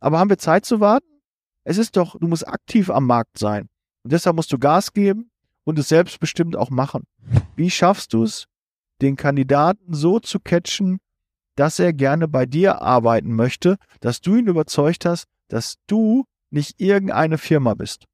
Aber haben wir Zeit zu warten? Es ist doch, du musst aktiv am Markt sein. Und deshalb musst du Gas geben und es selbstbestimmt auch machen. Wie schaffst du es, den Kandidaten so zu catchen, dass er gerne bei dir arbeiten möchte, dass du ihn überzeugt hast, dass du nicht irgendeine Firma bist.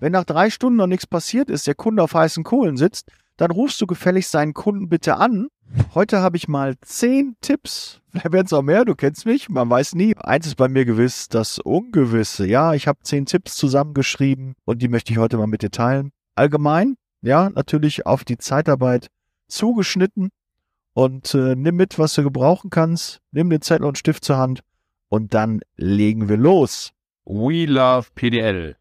Wenn nach drei Stunden noch nichts passiert ist, der Kunde auf heißen Kohlen sitzt, dann rufst du gefälligst seinen Kunden bitte an. Heute habe ich mal zehn Tipps. Vielleicht werden es auch mehr, du kennst mich, man weiß nie. Eins ist bei mir gewiss, das Ungewisse. Ja, ich habe zehn Tipps zusammengeschrieben und die möchte ich heute mal mit dir teilen. Allgemein, ja, natürlich auf die Zeitarbeit zugeschnitten und äh, nimm mit, was du gebrauchen kannst. Nimm den Zettel und Stift zur Hand und dann legen wir los. We love PDL.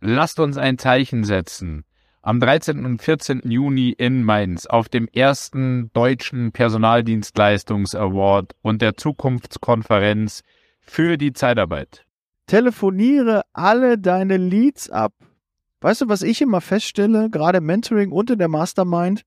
Lasst uns ein Zeichen setzen. Am 13. und 14. Juni in Mainz auf dem ersten deutschen Personaldienstleistungs-Award und der Zukunftskonferenz für die Zeitarbeit. Telefoniere alle deine Leads ab. Weißt du, was ich immer feststelle, gerade im Mentoring und in der Mastermind,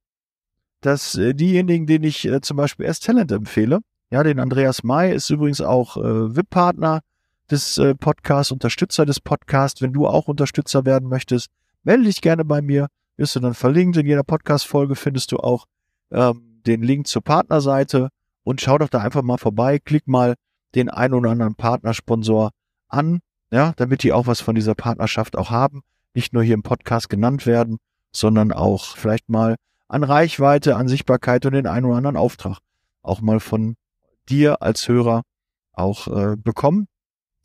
dass äh, diejenigen, denen ich äh, zum Beispiel erst Talent empfehle, ja, den Andreas May ist übrigens auch äh, VIP-Partner des äh, Podcasts, Unterstützer des Podcasts. Wenn du auch Unterstützer werden möchtest, melde dich gerne bei mir. Wirst du dann verlinkt. In jeder Podcast-Folge findest du auch ähm, den Link zur Partnerseite und schau doch da einfach mal vorbei. Klick mal den ein oder anderen Partnersponsor an, ja, damit die auch was von dieser Partnerschaft auch haben. Nicht nur hier im Podcast genannt werden, sondern auch vielleicht mal an Reichweite, an Sichtbarkeit und den einen oder anderen Auftrag auch mal von dir als Hörer auch äh, bekommen.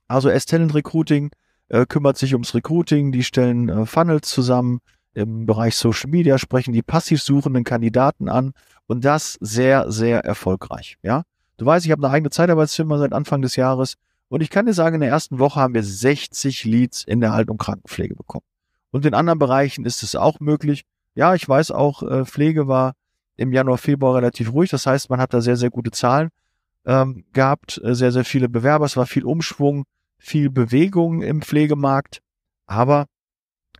Also S-Talent Recruiting äh, kümmert sich ums Recruiting, die stellen äh, Funnels zusammen, im Bereich Social Media sprechen die passiv suchenden Kandidaten an und das sehr, sehr erfolgreich. Ja, du weißt, ich habe eine eigene Zeitarbeitsfirma seit Anfang des Jahres und ich kann dir sagen, in der ersten Woche haben wir 60 Leads in der Halt- und Krankenpflege bekommen. Und in anderen Bereichen ist es auch möglich. Ja, ich weiß auch, äh, Pflege war im Januar, Februar relativ ruhig. Das heißt, man hat da sehr, sehr gute Zahlen ähm, gehabt, äh, sehr, sehr viele Bewerber. Es war viel Umschwung, viel Bewegung im Pflegemarkt. Aber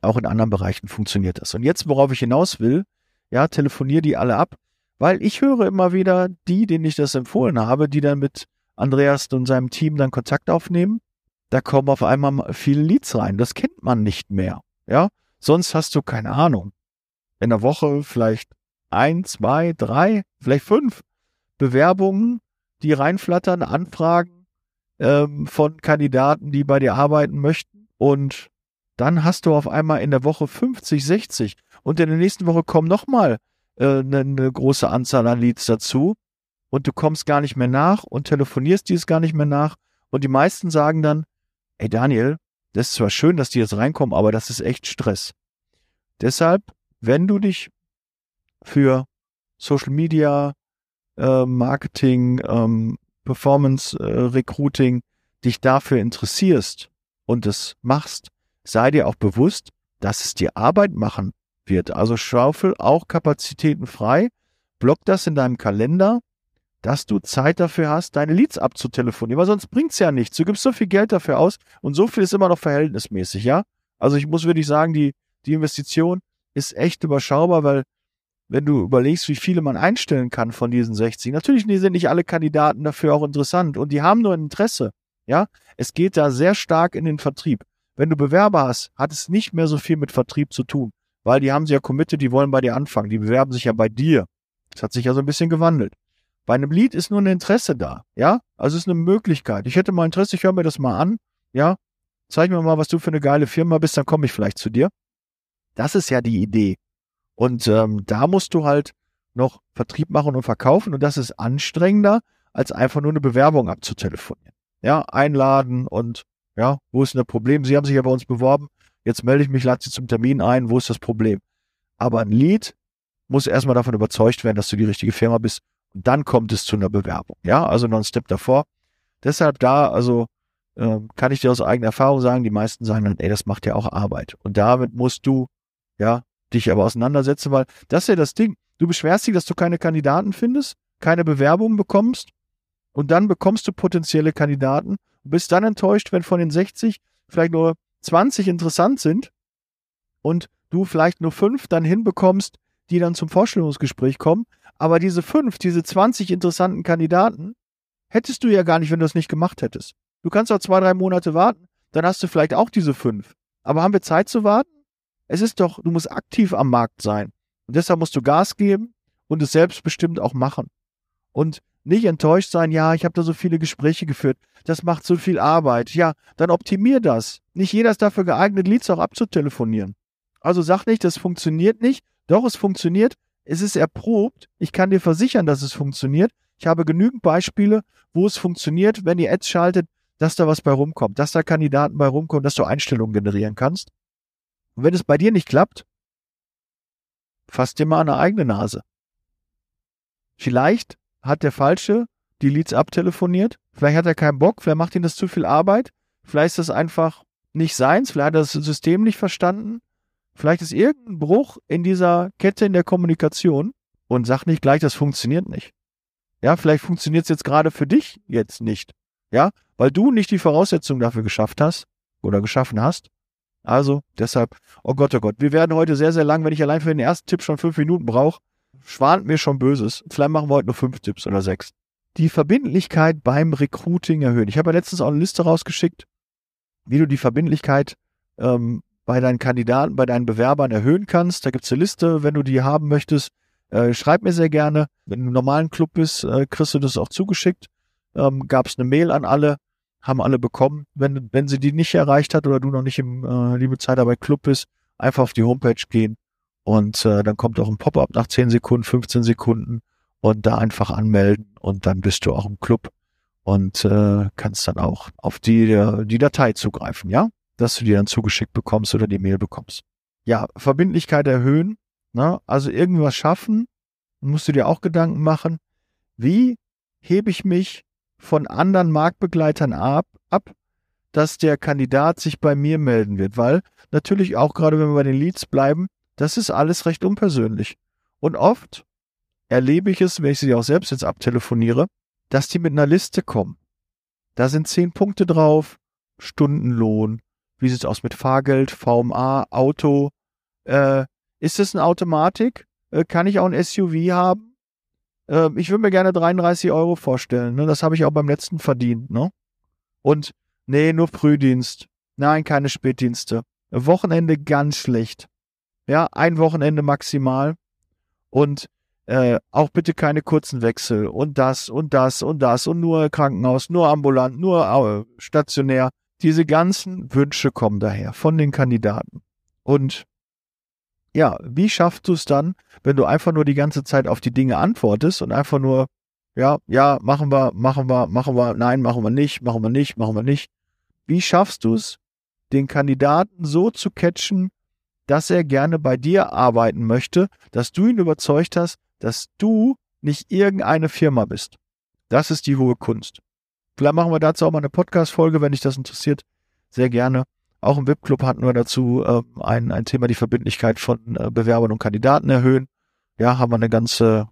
auch in anderen Bereichen funktioniert das. Und jetzt, worauf ich hinaus will, ja, telefonier die alle ab, weil ich höre immer wieder die, denen ich das empfohlen habe, die dann mit Andreas und seinem Team dann Kontakt aufnehmen. Da kommen auf einmal viele Leads rein. Das kennt man nicht mehr. Ja, sonst hast du keine Ahnung. In der Woche vielleicht ein, zwei, drei, vielleicht fünf Bewerbungen, die reinflattern, Anfragen ähm, von Kandidaten, die bei dir arbeiten möchten. Und dann hast du auf einmal in der Woche 50, 60 und in der nächsten Woche kommen nochmal äh, eine, eine große Anzahl an Leads dazu und du kommst gar nicht mehr nach und telefonierst dies gar nicht mehr nach und die meisten sagen dann, ey Daniel, das ist zwar schön, dass die jetzt reinkommen, aber das ist echt Stress. Deshalb, wenn du dich für Social Media, äh, Marketing, ähm, Performance, äh, Recruiting, dich dafür interessierst und es machst, sei dir auch bewusst, dass es dir Arbeit machen wird. Also schaufel auch Kapazitäten frei, block das in deinem Kalender, dass du Zeit dafür hast, deine Leads abzutelefonieren, weil sonst bringt's ja nichts. Du gibst so viel Geld dafür aus und so viel ist immer noch verhältnismäßig, ja? Also ich muss wirklich sagen, die, die Investition ist echt überschaubar, weil wenn du überlegst, wie viele man einstellen kann von diesen 60, natürlich sind nicht alle Kandidaten dafür auch interessant und die haben nur ein Interesse, ja? Es geht da sehr stark in den Vertrieb. Wenn du Bewerber hast, hat es nicht mehr so viel mit Vertrieb zu tun, weil die haben sich ja committed, die wollen bei dir anfangen, die bewerben sich ja bei dir. Das hat sich ja so ein bisschen gewandelt. Bei einem Lied ist nur ein Interesse da, ja? Also es ist eine Möglichkeit. Ich hätte mal Interesse, ich höre mir das mal an, ja? Zeig mir mal, was du für eine geile Firma bist, dann komme ich vielleicht zu dir. Das ist ja die Idee. Und ähm, da musst du halt noch Vertrieb machen und verkaufen und das ist anstrengender, als einfach nur eine Bewerbung abzutelefonieren. Ja, einladen und ja, wo ist denn das Problem? Sie haben sich ja bei uns beworben. Jetzt melde ich mich, lade Sie zum Termin ein. Wo ist das Problem? Aber ein Lead muss erstmal davon überzeugt werden, dass du die richtige Firma bist. Und dann kommt es zu einer Bewerbung. Ja, also noch ein Step davor. Deshalb da, also äh, kann ich dir aus eigener Erfahrung sagen, die meisten sagen dann, ey, das macht ja auch Arbeit. Und damit musst du, ja, dich aber auseinandersetzen, weil das ist ja das Ding. Du beschwerst dich, dass du keine Kandidaten findest, keine Bewerbungen bekommst und dann bekommst du potenzielle Kandidaten und bist dann enttäuscht, wenn von den 60 vielleicht nur 20 interessant sind und du vielleicht nur fünf dann hinbekommst, die dann zum Vorstellungsgespräch kommen. Aber diese fünf, diese 20 interessanten Kandidaten, hättest du ja gar nicht, wenn du es nicht gemacht hättest. Du kannst auch zwei, drei Monate warten, dann hast du vielleicht auch diese fünf. Aber haben wir Zeit zu warten? Es ist doch, du musst aktiv am Markt sein. Und deshalb musst du Gas geben und es selbstbestimmt auch machen. Und nicht enttäuscht sein, ja, ich habe da so viele Gespräche geführt, das macht so viel Arbeit. Ja, dann optimier das. Nicht jeder ist dafür geeignet, Leads auch abzutelefonieren. Also sag nicht, das funktioniert nicht. Doch, es funktioniert. Es ist erprobt. Ich kann dir versichern, dass es funktioniert. Ich habe genügend Beispiele, wo es funktioniert, wenn ihr Ads schaltet, dass da was bei rumkommt, dass da Kandidaten bei rumkommen, dass du Einstellungen generieren kannst. Und wenn es bei dir nicht klappt, fass dir mal eine eigene Nase. Vielleicht hat der Falsche die Leads abtelefoniert, vielleicht hat er keinen Bock, vielleicht macht ihm das zu viel Arbeit, vielleicht ist das einfach nicht seins, vielleicht hat er das System nicht verstanden, vielleicht ist irgendein Bruch in dieser Kette in der Kommunikation und sag nicht gleich, das funktioniert nicht. Ja, vielleicht funktioniert es jetzt gerade für dich jetzt nicht. Ja, weil du nicht die Voraussetzungen dafür geschafft hast oder geschaffen hast. Also deshalb, oh Gott, oh Gott, wir werden heute sehr, sehr lang, wenn ich allein für den ersten Tipp schon fünf Minuten brauche schwant mir schon Böses. Vielleicht machen wir heute nur fünf Tipps oder sechs. Die Verbindlichkeit beim Recruiting erhöhen. Ich habe ja letztens auch eine Liste rausgeschickt, wie du die Verbindlichkeit ähm, bei deinen Kandidaten, bei deinen Bewerbern erhöhen kannst. Da gibt's eine Liste, wenn du die haben möchtest. Äh, schreib mir sehr gerne. Wenn du im normalen Club bist, äh, kriegst du das auch zugeschickt. Ähm, Gab es eine Mail an alle, haben alle bekommen. Wenn, wenn sie die nicht erreicht hat oder du noch nicht im äh, Liebe Zeitarbeit Club bist, einfach auf die Homepage gehen und äh, dann kommt auch ein Pop-up nach 10 Sekunden, 15 Sekunden und da einfach anmelden und dann bist du auch im Club und äh, kannst dann auch auf die, die Datei zugreifen, ja? Dass du die dann zugeschickt bekommst oder die Mail bekommst. Ja, Verbindlichkeit erhöhen, ne? also irgendwas schaffen, musst du dir auch Gedanken machen, wie hebe ich mich von anderen Marktbegleitern ab, ab, dass der Kandidat sich bei mir melden wird, weil natürlich auch gerade wenn wir bei den Leads bleiben, das ist alles recht unpersönlich. Und oft erlebe ich es, wenn ich sie auch selbst jetzt abtelefoniere, dass die mit einer Liste kommen. Da sind zehn Punkte drauf, Stundenlohn, wie sieht's aus mit Fahrgeld, VMA, Auto, äh, ist es eine Automatik? Äh, kann ich auch ein SUV haben? Äh, ich würde mir gerne 33 Euro vorstellen, ne? Das habe ich auch beim letzten verdient, ne? Und nee, nur Frühdienst. Nein, keine Spätdienste. Wochenende ganz schlecht. Ja, ein Wochenende maximal. Und äh, auch bitte keine kurzen Wechsel und das und das und das und nur Krankenhaus, nur ambulant, nur stationär. Diese ganzen Wünsche kommen daher von den Kandidaten. Und ja, wie schaffst du es dann, wenn du einfach nur die ganze Zeit auf die Dinge antwortest und einfach nur, ja, ja, machen wir, machen wir, machen wir, nein, machen wir nicht, machen wir nicht, machen wir nicht. Wie schaffst du es, den Kandidaten so zu catchen, dass er gerne bei dir arbeiten möchte, dass du ihn überzeugt hast, dass du nicht irgendeine Firma bist. Das ist die hohe Kunst. Vielleicht machen wir dazu auch mal eine Podcast-Folge, wenn dich das interessiert. Sehr gerne. Auch im VIP-Club hatten wir dazu äh, ein, ein Thema, die Verbindlichkeit von äh, Bewerbern und Kandidaten erhöhen. Ja, haben wir eine ganze,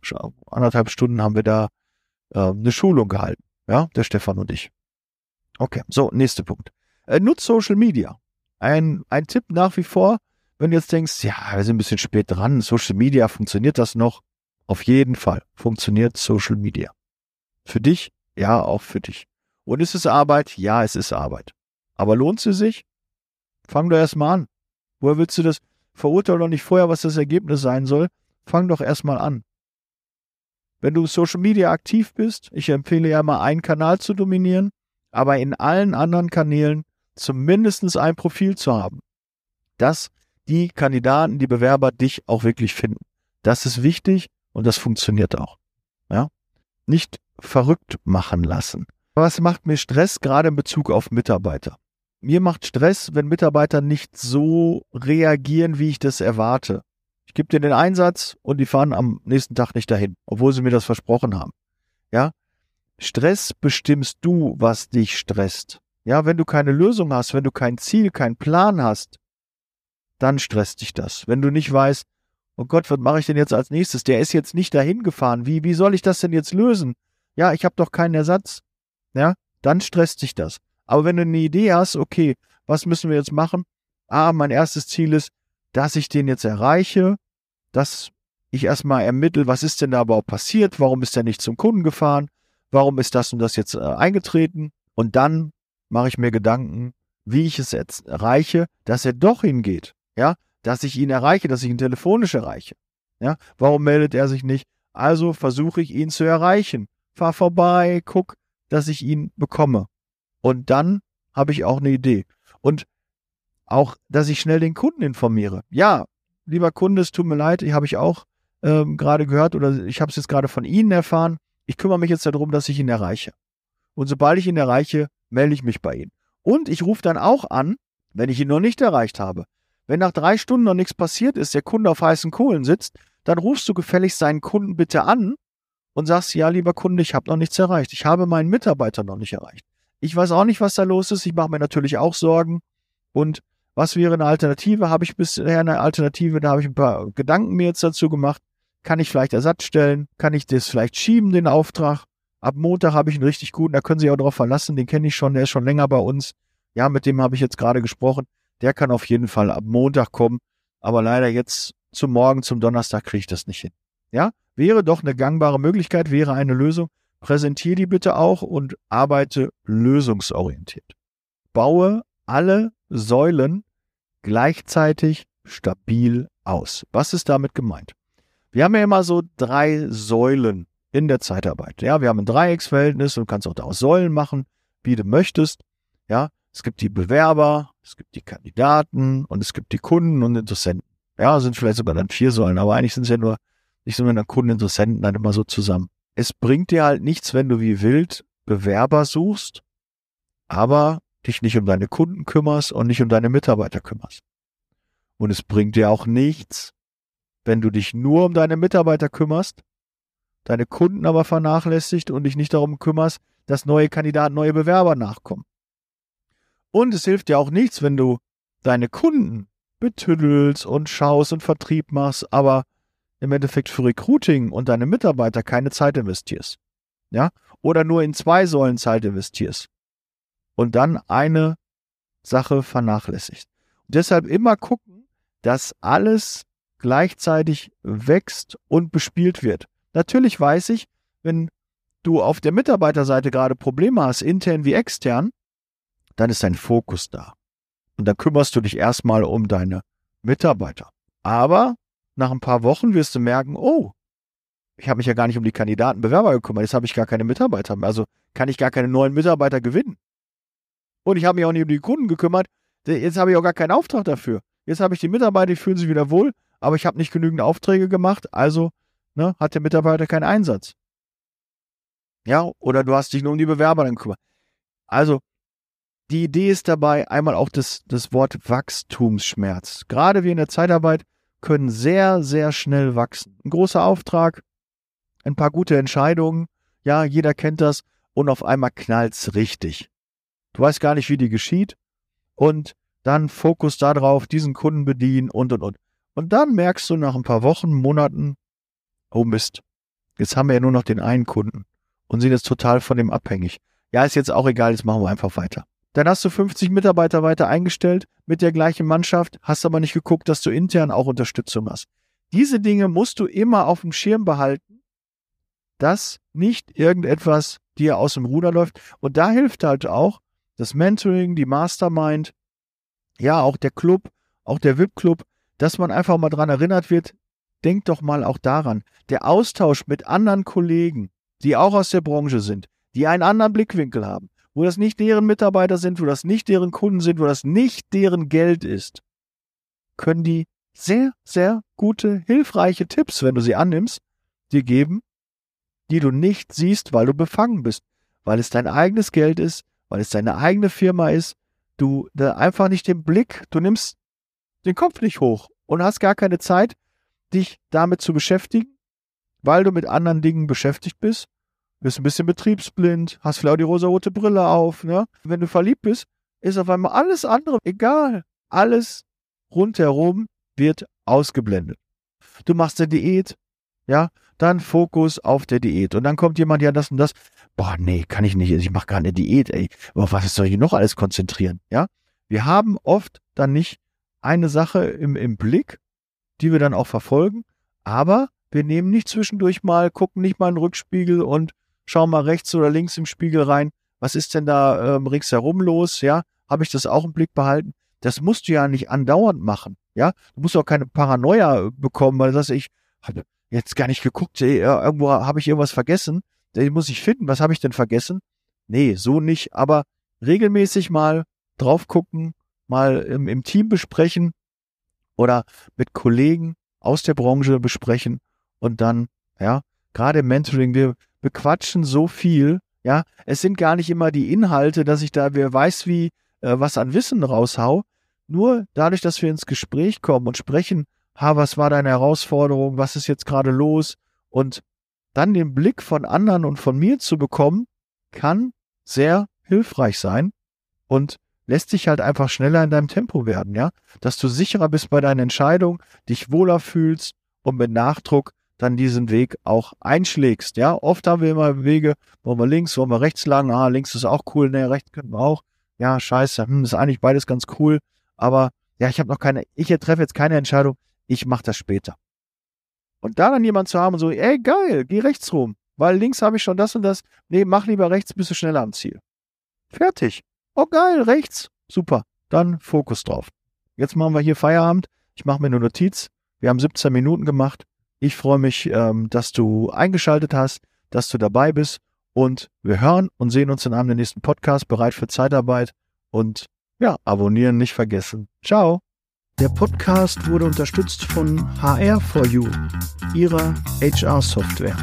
anderthalb Stunden haben wir da äh, eine Schulung gehalten. Ja, der Stefan und ich. Okay, so, nächster Punkt. Äh, nutzt Social Media. Ein, ein Tipp nach wie vor, wenn du jetzt denkst, ja, wir sind ein bisschen spät dran, Social Media, funktioniert das noch? Auf jeden Fall funktioniert Social Media. Für dich? Ja, auch für dich. Und ist es Arbeit? Ja, es ist Arbeit. Aber lohnt sie sich? Fang doch erstmal an. Woher willst du das? Verurteile doch nicht vorher, was das Ergebnis sein soll. Fang doch erstmal an. Wenn du Social Media aktiv bist, ich empfehle ja mal einen Kanal zu dominieren, aber in allen anderen Kanälen zumindest ein Profil zu haben. Das die Kandidaten, die Bewerber dich auch wirklich finden. Das ist wichtig und das funktioniert auch. Ja? Nicht verrückt machen lassen. Was macht mir Stress gerade in Bezug auf Mitarbeiter? Mir macht Stress, wenn Mitarbeiter nicht so reagieren, wie ich das erwarte. Ich gebe dir den Einsatz und die fahren am nächsten Tag nicht dahin, obwohl sie mir das versprochen haben. Ja? Stress bestimmst du, was dich stresst. Ja, wenn du keine Lösung hast, wenn du kein Ziel, keinen Plan hast, dann stresst dich das. Wenn du nicht weißt, oh Gott, was mache ich denn jetzt als nächstes? Der ist jetzt nicht dahin gefahren. Wie, wie soll ich das denn jetzt lösen? Ja, ich habe doch keinen Ersatz. Ja, dann stresst dich das. Aber wenn du eine Idee hast, okay, was müssen wir jetzt machen? Ah, mein erstes Ziel ist, dass ich den jetzt erreiche, dass ich erstmal ermittle, was ist denn da überhaupt passiert? Warum ist er nicht zum Kunden gefahren? Warum ist das und das jetzt äh, eingetreten? Und dann mache ich mir Gedanken, wie ich es jetzt erreiche, dass er doch hingeht. Ja, dass ich ihn erreiche, dass ich ihn telefonisch erreiche. Ja, warum meldet er sich nicht? Also versuche ich ihn zu erreichen. Fahr vorbei, guck, dass ich ihn bekomme. Und dann habe ich auch eine Idee. Und auch, dass ich schnell den Kunden informiere. Ja, lieber Kunde, es tut mir leid, ich habe ich auch ähm, gerade gehört oder ich habe es jetzt gerade von Ihnen erfahren. Ich kümmere mich jetzt darum, dass ich ihn erreiche. Und sobald ich ihn erreiche, melde ich mich bei Ihnen. Und ich rufe dann auch an, wenn ich ihn noch nicht erreicht habe. Wenn nach drei Stunden noch nichts passiert ist, der Kunde auf heißen Kohlen sitzt, dann rufst du gefälligst seinen Kunden bitte an und sagst, ja, lieber Kunde, ich habe noch nichts erreicht. Ich habe meinen Mitarbeiter noch nicht erreicht. Ich weiß auch nicht, was da los ist. Ich mache mir natürlich auch Sorgen. Und was wäre eine Alternative? Habe ich bisher eine Alternative? Da habe ich ein paar Gedanken mir jetzt dazu gemacht. Kann ich vielleicht Ersatz stellen? Kann ich das vielleicht schieben, den Auftrag? Ab Montag habe ich einen richtig guten, da können Sie auch darauf verlassen, den kenne ich schon, der ist schon länger bei uns. Ja, mit dem habe ich jetzt gerade gesprochen. Der kann auf jeden Fall ab Montag kommen. Aber leider jetzt zum Morgen, zum Donnerstag kriege ich das nicht hin. Ja, wäre doch eine gangbare Möglichkeit, wäre eine Lösung. Präsentiere die bitte auch und arbeite lösungsorientiert. Baue alle Säulen gleichzeitig stabil aus. Was ist damit gemeint? Wir haben ja immer so drei Säulen in der Zeitarbeit. Ja, wir haben ein Dreiecksverhältnis und kannst auch daraus Säulen machen, wie du möchtest. Ja, es gibt die Bewerber, es gibt die Kandidaten und es gibt die Kunden und Interessenten. Ja, sind vielleicht sogar dann vier Säulen, aber eigentlich sind es ja nur, nicht so nur Kunden, Interessenten dann immer so zusammen. Es bringt dir halt nichts, wenn du wie wild Bewerber suchst, aber dich nicht um deine Kunden kümmerst und nicht um deine Mitarbeiter kümmerst. Und es bringt dir auch nichts, wenn du dich nur um deine Mitarbeiter kümmerst, deine Kunden aber vernachlässigt und dich nicht darum kümmerst, dass neue Kandidaten, neue Bewerber nachkommen. Und es hilft dir auch nichts, wenn du deine Kunden betüddelst und schaust und Vertrieb machst, aber im Endeffekt für Recruiting und deine Mitarbeiter keine Zeit investierst. Ja? Oder nur in zwei Säulen Zeit investierst. Und dann eine Sache vernachlässigst. Und deshalb immer gucken, dass alles gleichzeitig wächst und bespielt wird. Natürlich weiß ich, wenn du auf der Mitarbeiterseite gerade Probleme hast, intern wie extern, dann ist dein Fokus da. Und dann kümmerst du dich erstmal um deine Mitarbeiter. Aber nach ein paar Wochen wirst du merken, oh, ich habe mich ja gar nicht um die Kandidaten, Bewerber gekümmert, jetzt habe ich gar keine Mitarbeiter mehr. Also kann ich gar keine neuen Mitarbeiter gewinnen. Und ich habe mich auch nicht um die Kunden gekümmert, jetzt habe ich auch gar keinen Auftrag dafür. Jetzt habe ich die Mitarbeiter, die fühlen sich wieder wohl, aber ich habe nicht genügend Aufträge gemacht, also ne, hat der Mitarbeiter keinen Einsatz. Ja, oder du hast dich nur um die Bewerber dann gekümmert. Also, die Idee ist dabei einmal auch das, das Wort Wachstumsschmerz. Gerade wir in der Zeitarbeit können sehr, sehr schnell wachsen. Ein großer Auftrag, ein paar gute Entscheidungen, ja, jeder kennt das, und auf einmal knallt's richtig. Du weißt gar nicht, wie die geschieht, und dann Fokus darauf, diesen Kunden bedienen und und und. Und dann merkst du nach ein paar Wochen, Monaten, oh Mist, jetzt haben wir ja nur noch den einen Kunden und sind jetzt total von dem abhängig. Ja, ist jetzt auch egal, jetzt machen wir einfach weiter. Dann hast du 50 Mitarbeiter weiter eingestellt mit der gleichen Mannschaft, hast aber nicht geguckt, dass du intern auch Unterstützung hast. Diese Dinge musst du immer auf dem Schirm behalten, dass nicht irgendetwas dir aus dem Ruder läuft. Und da hilft halt auch das Mentoring, die Mastermind, ja, auch der Club, auch der VIP-Club, dass man einfach mal dran erinnert wird, denkt doch mal auch daran, der Austausch mit anderen Kollegen, die auch aus der Branche sind, die einen anderen Blickwinkel haben, wo das nicht deren Mitarbeiter sind, wo das nicht deren Kunden sind, wo das nicht deren Geld ist, können die sehr, sehr gute, hilfreiche Tipps, wenn du sie annimmst, dir geben, die du nicht siehst, weil du befangen bist, weil es dein eigenes Geld ist, weil es deine eigene Firma ist, du einfach nicht den Blick, du nimmst den Kopf nicht hoch und hast gar keine Zeit, dich damit zu beschäftigen, weil du mit anderen Dingen beschäftigt bist. Bist ein bisschen betriebsblind, hast vielleicht auch die rosa-rote Brille auf. Ne? Wenn du verliebt bist, ist auf einmal alles andere egal. Alles rundherum wird ausgeblendet. Du machst eine Diät, ja, dann Fokus auf der Diät. Und dann kommt jemand, ja, das und das. Boah, nee, kann ich nicht. Ich mache gar eine Diät, ey. Auf was soll ich noch alles konzentrieren? Ja, wir haben oft dann nicht eine Sache im, im Blick, die wir dann auch verfolgen, aber wir nehmen nicht zwischendurch mal, gucken nicht mal in den Rückspiegel und schauen mal rechts oder links im Spiegel rein, was ist denn da ähm, ringsherum los, ja, habe ich das auch im Blick behalten. Das musst du ja nicht andauernd machen, ja. Du musst auch keine Paranoia bekommen, weil das ich habe jetzt gar nicht geguckt, ey, irgendwo habe ich irgendwas vergessen, den muss ich finden, was habe ich denn vergessen? Nee, so nicht, aber regelmäßig mal drauf gucken, mal im, im Team besprechen oder mit Kollegen aus der Branche besprechen und dann, ja, gerade im Mentoring, wir bequatschen so viel, ja, es sind gar nicht immer die Inhalte, dass ich da, wer weiß wie, äh, was an Wissen raushau, nur dadurch, dass wir ins Gespräch kommen und sprechen, ha, was war deine Herausforderung, was ist jetzt gerade los? Und dann den Blick von anderen und von mir zu bekommen, kann sehr hilfreich sein und lässt dich halt einfach schneller in deinem Tempo werden, ja, dass du sicherer bist bei deinen Entscheidungen, dich wohler fühlst und mit Nachdruck dann diesen Weg auch einschlägst, ja. Oft haben wir immer Wege, wollen wir links, wollen wir rechts lang, ah, links ist auch cool, ne, rechts könnten wir auch, ja, scheiße, hm, ist eigentlich beides ganz cool, aber ja, ich habe noch keine, ich treffe jetzt keine Entscheidung, ich mache das später. Und da dann jemand zu haben, so, ey, geil, geh rechts rum, weil links habe ich schon das und das, nee, mach lieber rechts, bist du schneller am Ziel. Fertig. Oh, geil, rechts, super, dann Fokus drauf. Jetzt machen wir hier Feierabend, ich mache mir eine Notiz, wir haben 17 Minuten gemacht, ich freue mich, ähm, dass du eingeschaltet hast, dass du dabei bist und wir hören und sehen uns in einem nächsten Podcast, bereit für Zeitarbeit und ja, abonnieren nicht vergessen. Ciao. Der Podcast wurde unterstützt von HR4U, ihrer HR-Software.